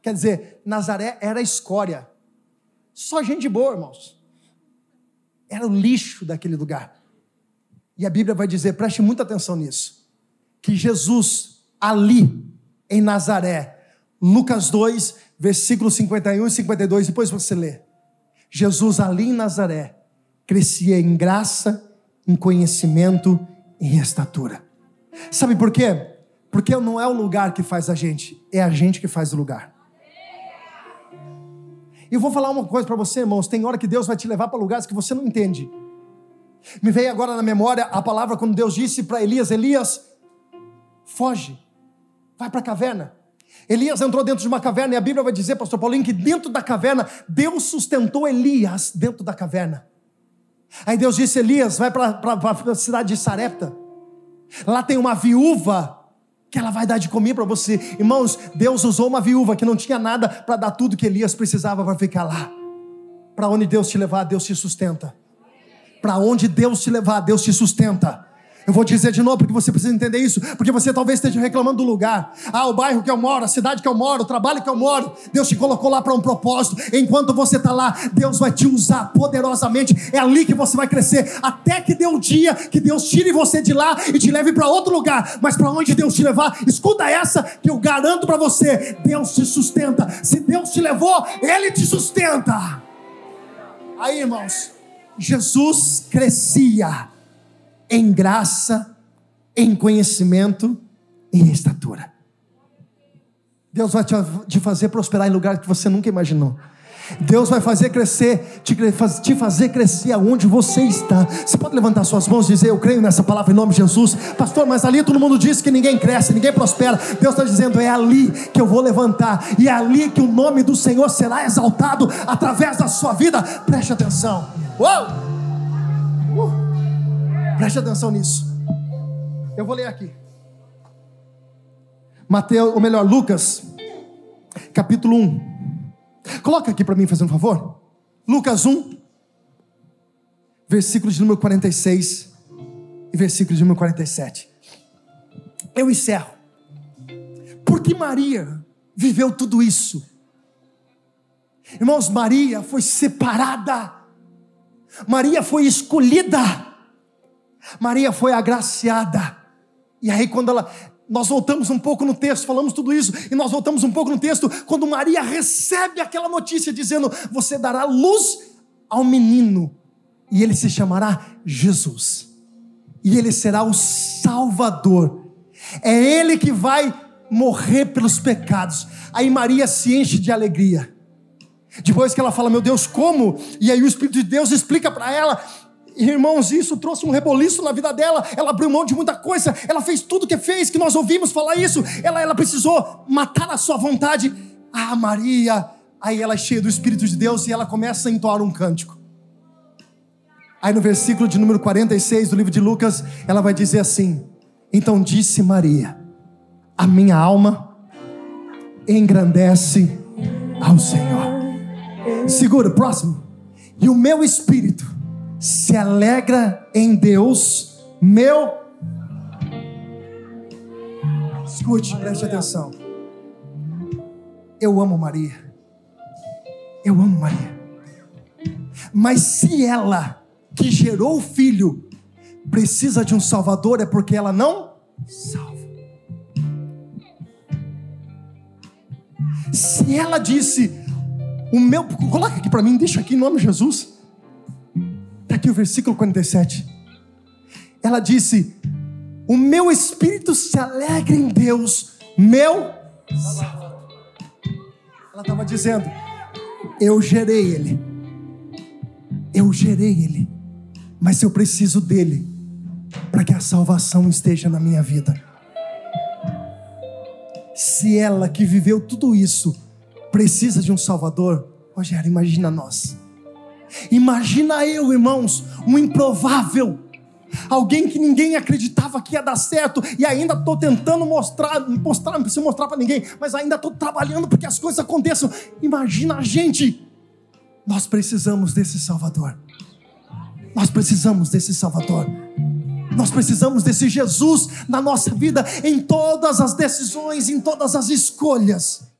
Quer dizer, Nazaré era escória, só gente boa, irmãos, era o lixo daquele lugar, e a Bíblia vai dizer, preste muita atenção nisso, que Jesus, ali, em Nazaré, Lucas 2, versículos 51 e 52, depois você lê. Jesus ali em Nazaré crescia em graça, em conhecimento, em estatura. Sabe por quê? Porque não é o lugar que faz a gente, é a gente que faz o lugar. E eu vou falar uma coisa para você, irmãos: tem hora que Deus vai te levar para lugares que você não entende. Me veio agora na memória a palavra quando Deus disse para Elias: Elias, foge, vai para a caverna. Elias entrou dentro de uma caverna e a Bíblia vai dizer, pastor Paulinho, que dentro da caverna, Deus sustentou Elias dentro da caverna. Aí Deus disse: Elias, vai para a cidade de Sarepta. Lá tem uma viúva que ela vai dar de comer para você. Irmãos, Deus usou uma viúva que não tinha nada para dar tudo que Elias precisava para ficar lá. Para onde Deus te levar, Deus te sustenta. Para onde Deus te levar, Deus te sustenta. Eu vou dizer de novo, porque você precisa entender isso, porque você talvez esteja reclamando do lugar. Ah, o bairro que eu moro, a cidade que eu moro, o trabalho que eu moro. Deus te colocou lá para um propósito. Enquanto você está lá, Deus vai te usar poderosamente. É ali que você vai crescer, até que dê um dia que Deus tire você de lá e te leve para outro lugar. Mas para onde Deus te levar, escuta essa que eu garanto para você: Deus te sustenta. Se Deus te levou, Ele te sustenta. Aí, irmãos, Jesus crescia em graça, em conhecimento em estatura. Deus vai te fazer prosperar em lugares que você nunca imaginou. Deus vai fazer crescer, te fazer crescer aonde você está. Você pode levantar suas mãos e dizer: Eu creio nessa palavra em nome de Jesus, pastor. Mas ali todo mundo diz que ninguém cresce, ninguém prospera. Deus está dizendo: É ali que eu vou levantar, e é ali que o nome do Senhor será exaltado através da sua vida. Preste atenção. Uou! Preste atenção nisso. Eu vou ler aqui. Mateus, ou melhor, Lucas, capítulo 1. Coloca aqui para mim, fazendo um favor. Lucas 1, versículo de número 46 e versículo de número 47. Eu encerro. Porque Maria viveu tudo isso. Irmãos, Maria foi separada. Maria foi escolhida. Maria foi agraciada. E aí, quando ela. Nós voltamos um pouco no texto, falamos tudo isso, e nós voltamos um pouco no texto, quando Maria recebe aquela notícia dizendo: Você dará luz ao menino, e ele se chamará Jesus, e ele será o Salvador, é ele que vai morrer pelos pecados. Aí Maria se enche de alegria. Depois que ela fala, meu Deus, como? E aí o Espírito de Deus explica para ela Irmãos, isso trouxe um reboliço na vida dela. Ela abriu mão de muita coisa. Ela fez tudo o que fez, que nós ouvimos falar isso. Ela, ela precisou matar a sua vontade. Ah, Maria. Aí ela é cheia do Espírito de Deus e ela começa a entoar um cântico. Aí no versículo de número 46 do livro de Lucas, ela vai dizer assim: Então disse Maria: A minha alma engrandece ao Senhor. Segura, próximo. E o meu espírito se alegra em Deus, meu. Escute, preste atenção. Eu amo Maria. Eu amo Maria. Mas se ela, que gerou o filho, precisa de um Salvador, é porque ela não salva. Se ela disse, o meu, coloca aqui para mim, deixa aqui em nome de Jesus. Está aqui o versículo 47. Ela disse: O meu espírito se alegra em Deus, meu Salvador. Ela estava dizendo: Eu gerei ele, eu gerei ele, mas eu preciso dele para que a salvação esteja na minha vida. Se ela que viveu tudo isso precisa de um Salvador, Rogério, imagina nós. Imagina eu, irmãos, um improvável, alguém que ninguém acreditava que ia dar certo e ainda estou tentando mostrar, mostrar, não preciso mostrar para ninguém, mas ainda estou trabalhando para que as coisas aconteçam. Imagina a gente. Nós precisamos desse Salvador. Nós precisamos desse Salvador. Nós precisamos desse Jesus na nossa vida, em todas as decisões, em todas as escolhas.